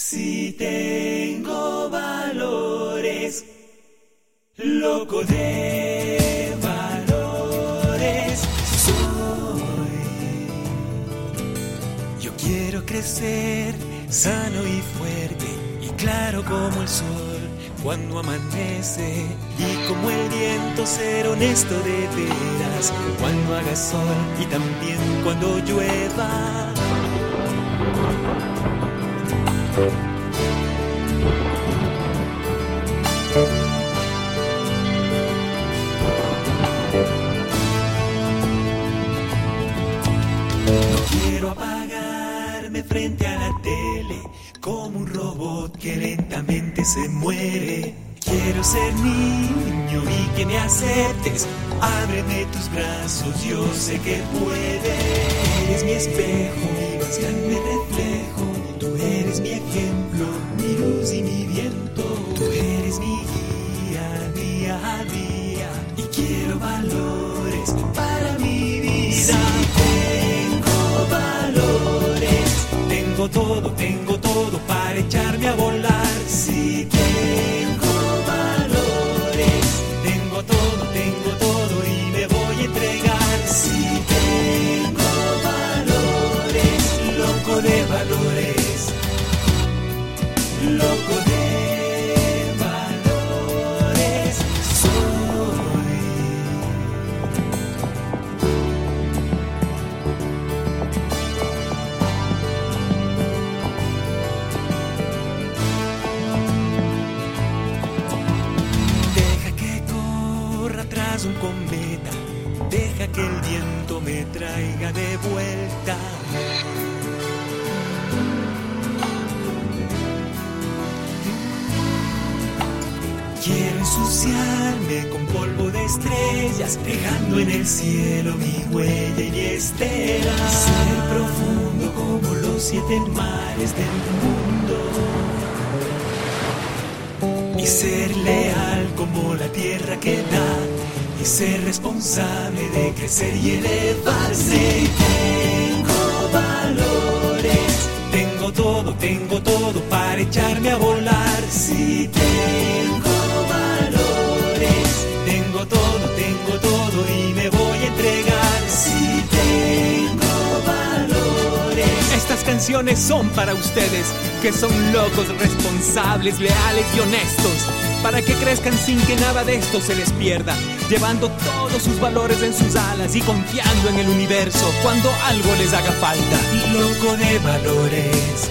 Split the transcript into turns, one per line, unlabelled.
Si tengo valores, loco de valores soy. Yo quiero crecer sano y fuerte y claro como el sol cuando amanece y como el viento ser honesto de veras cuando haga sol y también cuando llueva. Quiero apagarme frente a la tele como un robot que lentamente se muere. Quiero ser niño y que me aceptes. Ábreme tus brazos, yo sé que puedes. Eres mi espejo, mi más grande reflejo. Eres mi ejemplo, mi luz y mi viento. Tú eres mi guía, día a día. Y quiero valores para mi vida. Tengo valores, tengo todo, tengo todo para echarme a volar. Si tengo valores, tengo todo, tengo todo y me voy a entregar. Si tengo valores, loco de valores, cometa, deja que el viento me traiga de vuelta. Quiero ensuciarme con polvo de estrellas, dejando en el cielo mi huella y estela. Ser profundo como los siete mares del mundo y ser leal como la tierra que da y ser responsable de crecer y elevarse. Tengo valores, tengo todo, tengo todo para echarme a volar. Si tengo valores, tengo todo, tengo todo
son para ustedes, que son locos, responsables, leales y honestos, para que crezcan sin que nada de esto se les pierda, llevando todos sus valores en sus alas y confiando en el universo cuando algo les haga falta.
loco de valores,